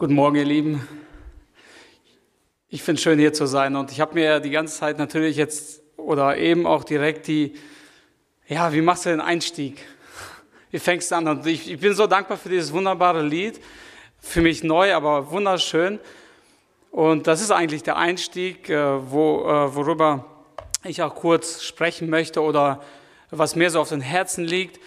Guten Morgen, ihr Lieben. Ich finde es schön, hier zu sein. Und ich habe mir die ganze Zeit natürlich jetzt oder eben auch direkt die, ja, wie machst du den Einstieg? Wie fängst du an? Und ich, ich bin so dankbar für dieses wunderbare Lied. Für mich neu, aber wunderschön. Und das ist eigentlich der Einstieg, äh, wo, äh, worüber ich auch kurz sprechen möchte oder was mir so auf den Herzen liegt.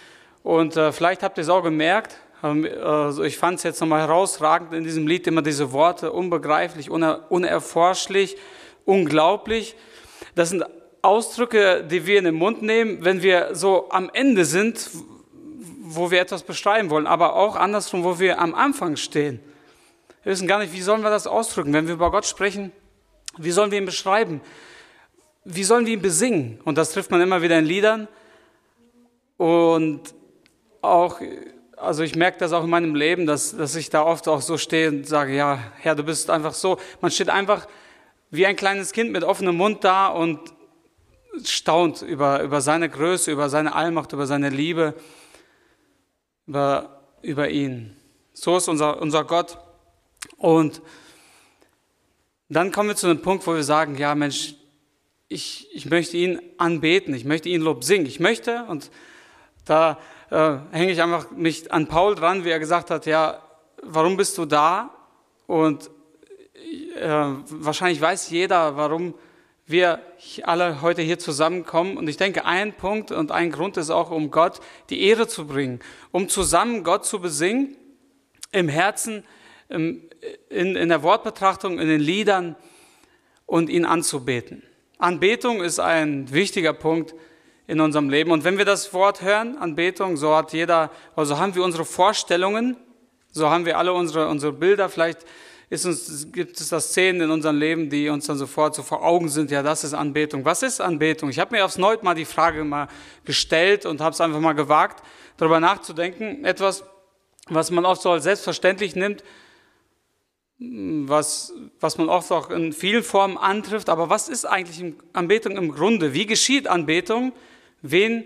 Und äh, vielleicht habt ihr es auch gemerkt, also ich fand es jetzt nochmal herausragend in diesem Lied immer diese Worte, unbegreiflich, unerforschlich, unglaublich. Das sind Ausdrücke, die wir in den Mund nehmen, wenn wir so am Ende sind, wo wir etwas beschreiben wollen, aber auch andersrum, wo wir am Anfang stehen. Wir wissen gar nicht, wie sollen wir das ausdrücken, wenn wir über Gott sprechen. Wie sollen wir ihn beschreiben? Wie sollen wir ihn besingen? Und das trifft man immer wieder in Liedern. Und auch also ich merke das auch in meinem Leben, dass, dass ich da oft auch so stehe und sage, ja, Herr, du bist einfach so. Man steht einfach wie ein kleines Kind mit offenem Mund da und staunt über, über seine Größe, über seine Allmacht, über seine Liebe, über, über ihn. So ist unser, unser Gott. Und dann kommen wir zu einem Punkt, wo wir sagen, ja Mensch, ich, ich möchte ihn anbeten, ich möchte ihn Lob singen. Ich möchte, und da äh, hänge ich einfach mich an Paul dran, wie er gesagt hat, ja, warum bist du da? Und äh, wahrscheinlich weiß jeder, warum wir alle heute hier zusammenkommen. Und ich denke, ein Punkt und ein Grund ist auch, um Gott die Ehre zu bringen, um zusammen Gott zu besingen, im Herzen, im, in, in der Wortbetrachtung, in den Liedern und ihn anzubeten. Anbetung ist ein wichtiger Punkt in unserem Leben. Und wenn wir das Wort hören, Anbetung, so hat jeder, also haben wir unsere Vorstellungen, so haben wir alle unsere, unsere Bilder. Vielleicht ist uns, gibt es da Szenen in unserem Leben, die uns dann sofort so vor Augen sind. Ja, das ist Anbetung. Was ist Anbetung? Ich habe mir aufs Neue mal die Frage mal gestellt und habe es einfach mal gewagt, darüber nachzudenken. Etwas, was man oft so als selbstverständlich nimmt, was, was man oft auch in vielen Formen antrifft. Aber was ist eigentlich Anbetung im Grunde? Wie geschieht Anbetung? Wen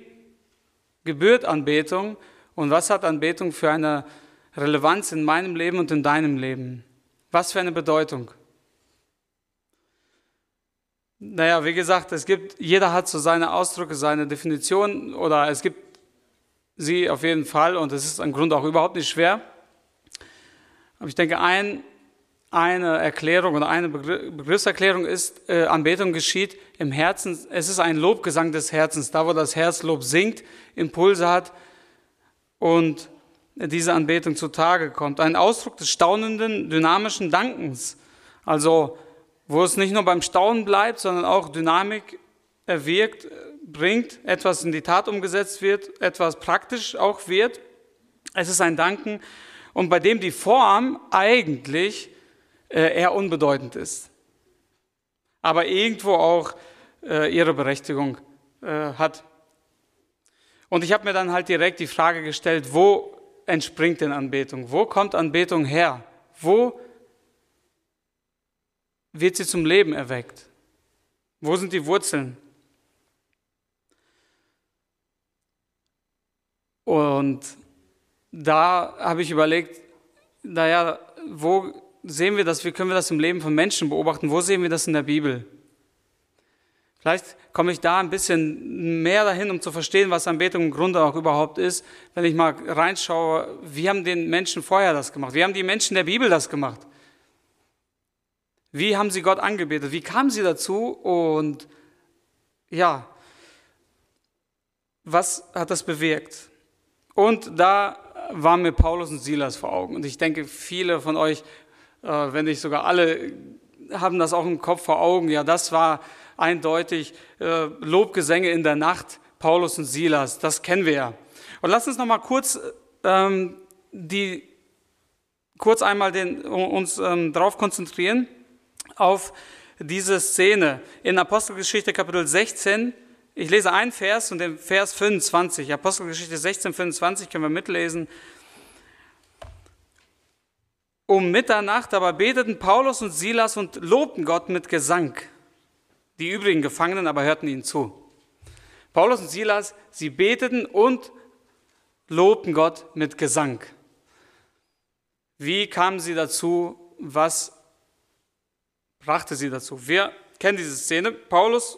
gebührt Anbetung und was hat Anbetung für eine Relevanz in meinem Leben und in deinem Leben? Was für eine Bedeutung? Naja, wie gesagt, es gibt, jeder hat so seine Ausdrücke, seine Definition oder es gibt sie auf jeden Fall und es ist im Grunde auch überhaupt nicht schwer. Aber ich denke, ein eine Erklärung oder eine Begriffserklärung ist, äh, Anbetung geschieht im Herzen. Es ist ein Lobgesang des Herzens, da wo das Herz Lob singt, Impulse hat und diese Anbetung zutage kommt. Ein Ausdruck des staunenden, dynamischen Dankens. Also, wo es nicht nur beim Staunen bleibt, sondern auch Dynamik erwirkt, bringt, etwas in die Tat umgesetzt wird, etwas praktisch auch wird. Es ist ein Danken und bei dem die Form eigentlich eher unbedeutend ist, aber irgendwo auch äh, ihre Berechtigung äh, hat. Und ich habe mir dann halt direkt die Frage gestellt, wo entspringt denn Anbetung? Wo kommt Anbetung her? Wo wird sie zum Leben erweckt? Wo sind die Wurzeln? Und da habe ich überlegt, naja, wo sehen wir das, wie können wir das im Leben von Menschen beobachten? Wo sehen wir das in der Bibel? Vielleicht komme ich da ein bisschen mehr dahin, um zu verstehen, was Anbetung im Grunde auch überhaupt ist, wenn ich mal reinschaue, wie haben den Menschen vorher das gemacht? Wie haben die Menschen der Bibel das gemacht? Wie haben sie Gott angebetet? Wie kamen sie dazu? Und ja, was hat das bewirkt? Und da waren mir Paulus und Silas vor Augen. Und ich denke, viele von euch wenn nicht sogar alle haben das auch im Kopf vor Augen. Ja, das war eindeutig äh, Lobgesänge in der Nacht, Paulus und Silas, das kennen wir ja. Und lass uns noch mal kurz ähm, die kurz einmal den, uns ähm, darauf konzentrieren auf diese Szene in Apostelgeschichte Kapitel 16. Ich lese einen Vers und den Vers 25. Apostelgeschichte 16, 25 können wir mitlesen. Um Mitternacht aber beteten Paulus und Silas und lobten Gott mit Gesang. Die übrigen Gefangenen aber hörten ihnen zu. Paulus und Silas, sie beteten und lobten Gott mit Gesang. Wie kamen sie dazu? Was brachte sie dazu? Wir kennen diese Szene. Paulus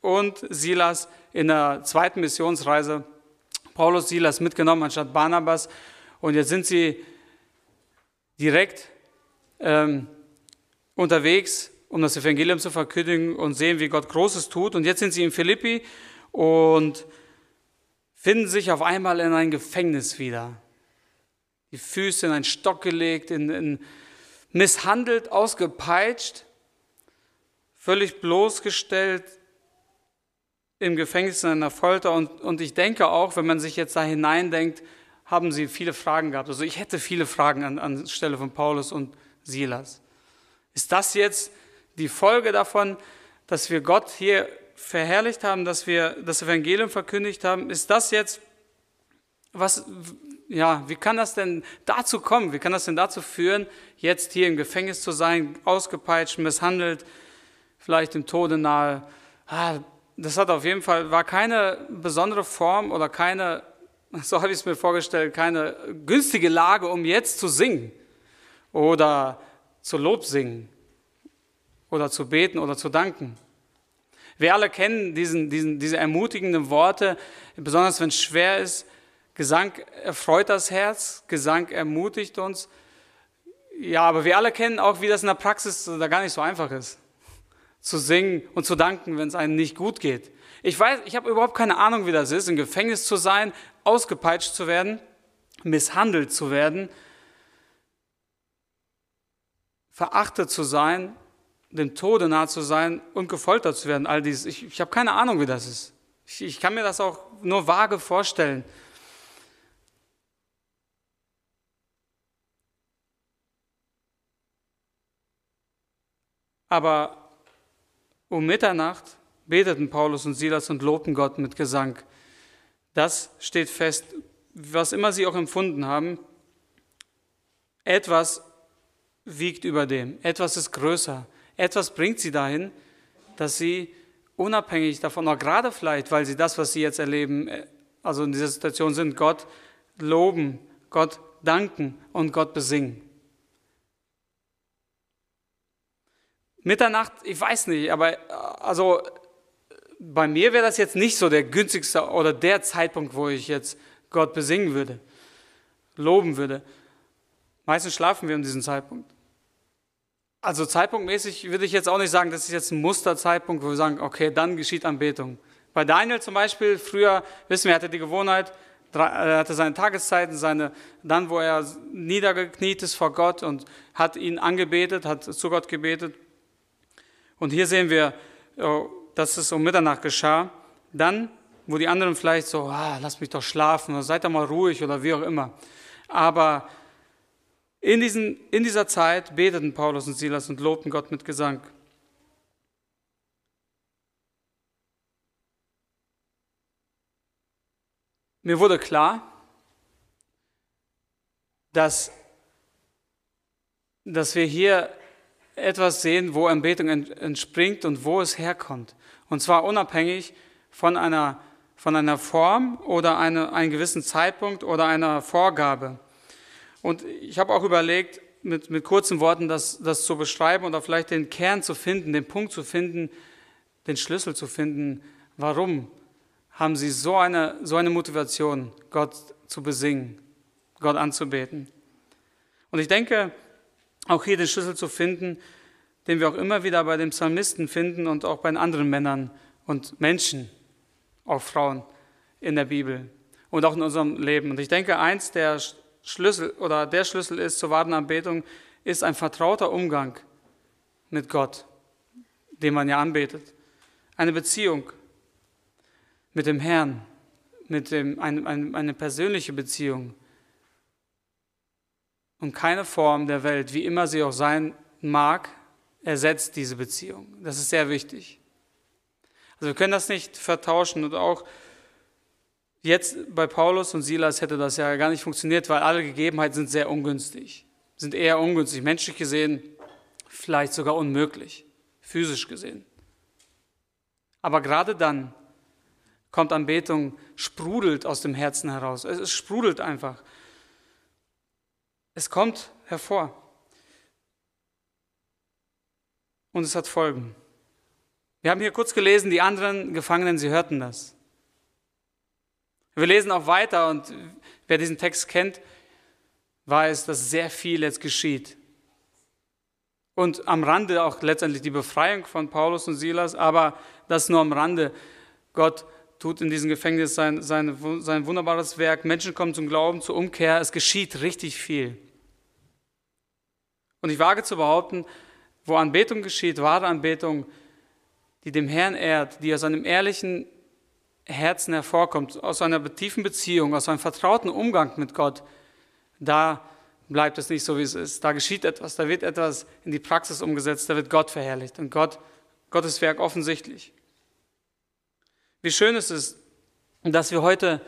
und Silas in der zweiten Missionsreise. Paulus, Silas mitgenommen anstatt Barnabas. Und jetzt sind sie direkt ähm, unterwegs, um das Evangelium zu verkündigen und sehen, wie Gott Großes tut. Und jetzt sind sie in Philippi und finden sich auf einmal in ein Gefängnis wieder. Die Füße in einen Stock gelegt, in, in misshandelt, ausgepeitscht, völlig bloßgestellt, im Gefängnis in einer Folter. Und, und ich denke auch, wenn man sich jetzt da hineindenkt, haben sie viele Fragen gehabt. Also ich hätte viele Fragen an, an Stelle von Paulus und Silas. Ist das jetzt die Folge davon, dass wir Gott hier verherrlicht haben, dass wir das Evangelium verkündigt haben? Ist das jetzt, was, ja, wie kann das denn dazu kommen? Wie kann das denn dazu führen, jetzt hier im Gefängnis zu sein, ausgepeitscht, misshandelt, vielleicht im Tode nahe? Ah, das hat auf jeden Fall, war keine besondere Form oder keine, so habe ich es mir vorgestellt, keine günstige Lage, um jetzt zu singen oder zu Lob singen oder zu beten oder zu danken. Wir alle kennen diesen, diesen, diese ermutigenden Worte, besonders wenn es schwer ist. Gesang erfreut das Herz, Gesang ermutigt uns. Ja, aber wir alle kennen auch, wie das in der Praxis da gar nicht so einfach ist. Zu singen und zu danken, wenn es einem nicht gut geht. Ich weiß, ich habe überhaupt keine Ahnung, wie das ist, im Gefängnis zu sein, ausgepeitscht zu werden, misshandelt zu werden, verachtet zu sein, dem Tode nahe zu sein und gefoltert zu werden. All dies. Ich, ich habe keine Ahnung, wie das ist. Ich, ich kann mir das auch nur vage vorstellen. Aber um Mitternacht beteten Paulus und Silas und lobten Gott mit Gesang. Das steht fest, was immer sie auch empfunden haben. Etwas wiegt über dem, etwas ist größer, etwas bringt sie dahin, dass sie unabhängig davon, oder gerade vielleicht, weil sie das, was sie jetzt erleben, äh, also in dieser Situation sind, Gott loben, Gott danken und Gott besingen. Mitternacht, ich weiß nicht, aber äh, also bei mir wäre das jetzt nicht so der günstigste oder der Zeitpunkt, wo ich jetzt Gott besingen würde, loben würde. Meistens schlafen wir um diesen Zeitpunkt. Also zeitpunktmäßig würde ich jetzt auch nicht sagen, das ist jetzt ein Musterzeitpunkt, wo wir sagen, okay, dann geschieht Anbetung. Bei Daniel zum Beispiel, früher, wissen wir, er hatte die Gewohnheit, er hatte seine Tageszeiten, seine, dann, wo er niedergekniet ist vor Gott und hat ihn angebetet, hat zu Gott gebetet. Und hier sehen wir, oh, dass es um Mitternacht geschah. Dann, wo die anderen vielleicht so, ah, lass mich doch schlafen oder seid doch mal ruhig oder wie auch immer. Aber in, diesen, in dieser Zeit beteten Paulus und Silas und lobten Gott mit Gesang. Mir wurde klar, dass, dass wir hier etwas sehen, wo Anbetung entspringt und wo es herkommt. Und zwar unabhängig von einer, von einer Form oder eine, einem gewissen Zeitpunkt oder einer Vorgabe. Und ich habe auch überlegt, mit, mit kurzen Worten das, das zu beschreiben oder vielleicht den Kern zu finden, den Punkt zu finden, den Schlüssel zu finden. Warum haben sie so eine, so eine Motivation, Gott zu besingen, Gott anzubeten? Und ich denke, auch hier den Schlüssel zu finden, den wir auch immer wieder bei den Psalmisten finden und auch bei anderen Männern und Menschen, auch Frauen in der Bibel und auch in unserem Leben. Und ich denke, eins der Schlüssel oder der Schlüssel ist zur wahren Anbetung, ist ein vertrauter Umgang mit Gott, den man ja anbetet. Eine Beziehung mit dem Herrn, mit dem, eine, eine, eine persönliche Beziehung. Und keine Form der Welt, wie immer sie auch sein mag, ersetzt diese Beziehung. Das ist sehr wichtig. Also wir können das nicht vertauschen und auch Jetzt bei Paulus und Silas hätte das ja gar nicht funktioniert, weil alle Gegebenheiten sind sehr ungünstig, sind eher ungünstig, menschlich gesehen vielleicht sogar unmöglich, physisch gesehen. Aber gerade dann kommt Anbetung, sprudelt aus dem Herzen heraus. Es, sprudelt einfach. Es kommt hervor. Und es hat Folgen. Wir haben hier kurz gelesen, die anderen Gefangenen, sie hörten das. Wir lesen auch weiter und wer diesen Text kennt, weiß, dass sehr viel jetzt geschieht. Und am Rande auch letztendlich die Befreiung von Paulus und Silas, aber das nur am Rande. Gott tut in diesem Gefängnis sein, sein, sein wunderbares Werk. Menschen kommen zum Glauben, zur Umkehr. Es geschieht richtig viel. Und ich wage zu behaupten, wo Anbetung geschieht, wahre Anbetung, die dem Herrn ehrt, die aus einem ehrlichen Herzen hervorkommt, aus einer tiefen Beziehung, aus einem vertrauten Umgang mit Gott, da bleibt es nicht so, wie es ist. Da geschieht etwas, da wird etwas in die Praxis umgesetzt, da wird Gott verherrlicht und Gott, Gottes Werk offensichtlich. Wie schön ist es, dass wir heute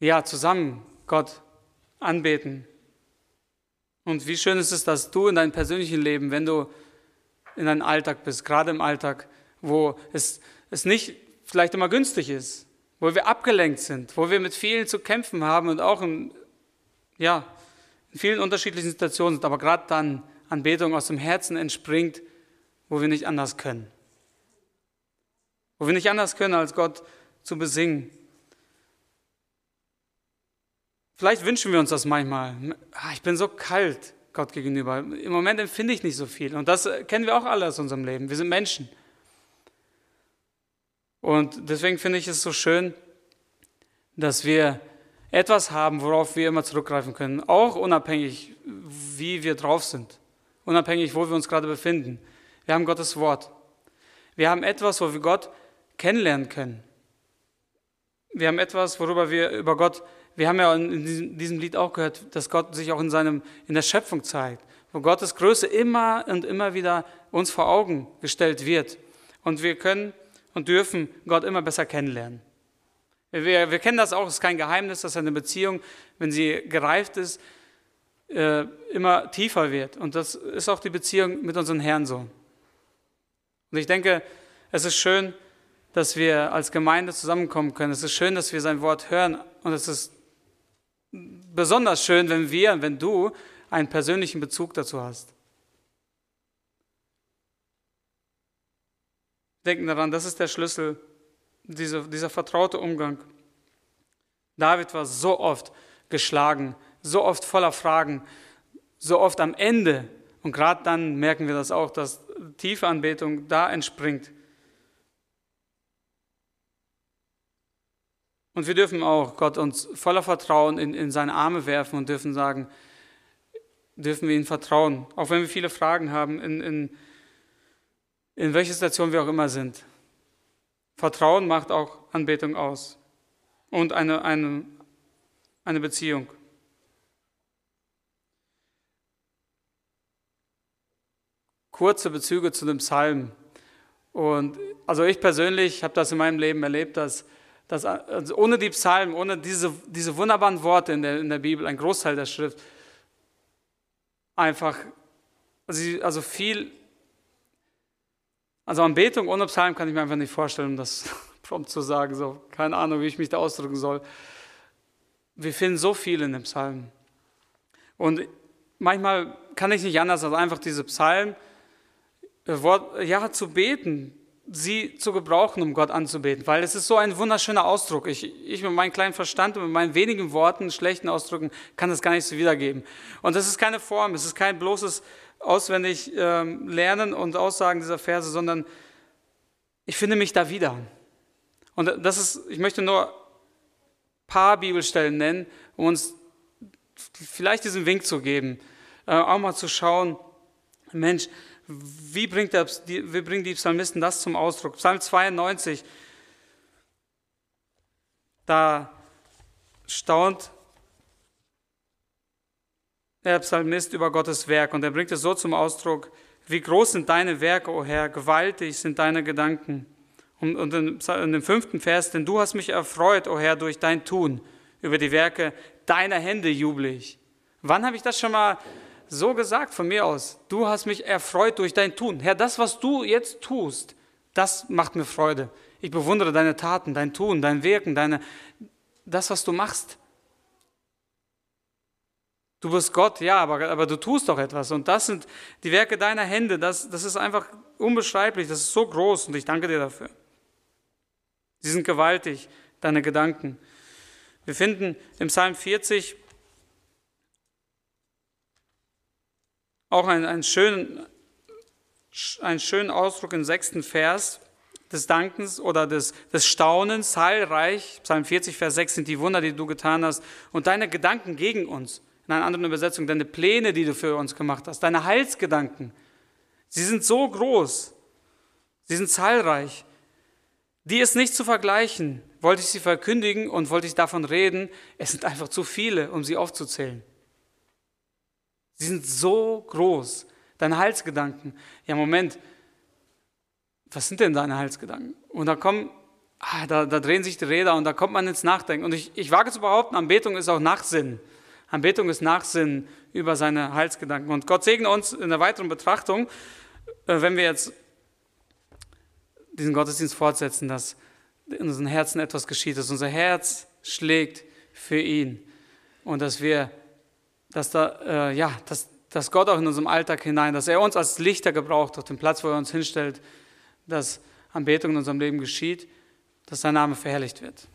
ja zusammen Gott anbeten. Und wie schön ist es, dass du in deinem persönlichen Leben, wenn du in deinem Alltag bist, gerade im Alltag, wo es, es nicht vielleicht immer günstig ist, wo wir abgelenkt sind, wo wir mit vielen zu kämpfen haben und auch in, ja, in vielen unterschiedlichen Situationen sind, aber gerade dann Anbetung aus dem Herzen entspringt, wo wir nicht anders können. Wo wir nicht anders können, als Gott zu besingen. Vielleicht wünschen wir uns das manchmal. Ah, ich bin so kalt Gott gegenüber. Im Moment empfinde ich nicht so viel. Und das kennen wir auch alle aus unserem Leben. Wir sind Menschen. Und deswegen finde ich es so schön, dass wir etwas haben, worauf wir immer zurückgreifen können, auch unabhängig, wie wir drauf sind, unabhängig, wo wir uns gerade befinden. Wir haben Gottes Wort. Wir haben etwas, wo wir Gott kennenlernen können. Wir haben etwas, worüber wir über Gott, wir haben ja in diesem Lied auch gehört, dass Gott sich auch in, seinem, in der Schöpfung zeigt, wo Gottes Größe immer und immer wieder uns vor Augen gestellt wird. Und wir können und dürfen Gott immer besser kennenlernen. Wir, wir kennen das auch, es ist kein Geheimnis, dass eine Beziehung, wenn sie gereift ist, äh, immer tiefer wird. Und das ist auch die Beziehung mit unserem Herrn so. Und ich denke, es ist schön, dass wir als Gemeinde zusammenkommen können. Es ist schön, dass wir sein Wort hören. Und es ist besonders schön, wenn wir, wenn du einen persönlichen Bezug dazu hast. Denken daran, das ist der Schlüssel, dieser, dieser vertraute Umgang. David war so oft geschlagen, so oft voller Fragen, so oft am Ende. Und gerade dann merken wir das auch, dass tiefe Anbetung da entspringt. Und wir dürfen auch Gott uns voller Vertrauen in, in seine Arme werfen und dürfen sagen, dürfen wir ihm vertrauen, auch wenn wir viele Fragen haben, in, in, in welcher Situation wir auch immer sind. Vertrauen macht auch Anbetung aus und eine, eine, eine Beziehung. Kurze Bezüge zu dem Psalm. Und also ich persönlich habe das in meinem Leben erlebt, dass dass also ohne die Psalmen, ohne diese, diese wunderbaren Worte in der, in der Bibel, ein Großteil der Schrift, einfach, also, viel, also Anbetung ohne Psalmen kann ich mir einfach nicht vorstellen, um das prompt zu sagen, so, keine Ahnung, wie ich mich da ausdrücken soll. Wir finden so viel in den Psalmen. Und manchmal kann ich nicht anders, als einfach diese Psalmen, äh, ja, zu beten, sie zu gebrauchen, um Gott anzubeten, weil es ist so ein wunderschöner Ausdruck. Ich, ich mit meinem kleinen Verstand und mit meinen wenigen Worten, schlechten Ausdrücken, kann das gar nicht so wiedergeben. Und das ist keine Form, es ist kein bloßes auswendig ähm, Lernen und Aussagen dieser Verse, sondern ich finde mich da wieder. Und das ist, ich möchte nur ein paar Bibelstellen nennen, um uns vielleicht diesen Wink zu geben, äh, auch mal zu schauen, Mensch, wie, bringt der, wie bringen die Psalmisten das zum Ausdruck? Psalm 92, da staunt der Psalmist über Gottes Werk und er bringt es so zum Ausdruck, wie groß sind deine Werke, o oh Herr, gewaltig sind deine Gedanken. Und, und in dem fünften Vers, denn du hast mich erfreut, o oh Herr, durch dein Tun. Über die Werke deiner Hände jubel ich. Wann habe ich das schon mal so gesagt von mir aus, du hast mich erfreut durch dein Tun. Herr, das, was du jetzt tust, das macht mir Freude. Ich bewundere deine Taten, dein Tun, dein Wirken, deine, das, was du machst. Du bist Gott, ja, aber, aber du tust doch etwas. Und das sind die Werke deiner Hände. Das, das ist einfach unbeschreiblich. Das ist so groß und ich danke dir dafür. Sie sind gewaltig, deine Gedanken. Wir finden im Psalm 40 auch einen, einen, schönen, einen schönen Ausdruck im sechsten Vers des Dankens oder des, des Staunens. Zahlreich, Psalm 40, Vers 6 sind die Wunder, die du getan hast und deine Gedanken gegen uns. In einer anderen Übersetzung, deine Pläne, die du für uns gemacht hast, deine Heilsgedanken. Sie sind so groß, sie sind zahlreich. Die ist nicht zu vergleichen. Wollte ich sie verkündigen und wollte ich davon reden, es sind einfach zu viele, um sie aufzuzählen. Sie sind so groß. Deine Heilsgedanken. Ja, Moment, was sind denn deine Heilsgedanken? Und da kommen, ah, da, da, drehen sich die Räder und da kommt man ins Nachdenken. Und ich, ich wage zu behaupten, Anbetung ist auch Nachsinn. Anbetung ist Nachsinn über seine Heilsgedanken. Und Gott segne uns in der weiteren Betrachtung, äh, wenn wir jetzt diesen Gottesdienst fortsetzen, dass in unseren Herzen etwas geschieht, dass unser Herz schlägt für ihn und dass wir, dass da, äh, ja, dass, dass Gott auch in unserem Alltag hinein, dass er uns als Lichter gebraucht auf dem Platz, wo er uns hinstellt, dass Anbetung in unserem Leben geschieht, dass sein Name verherrlicht wird.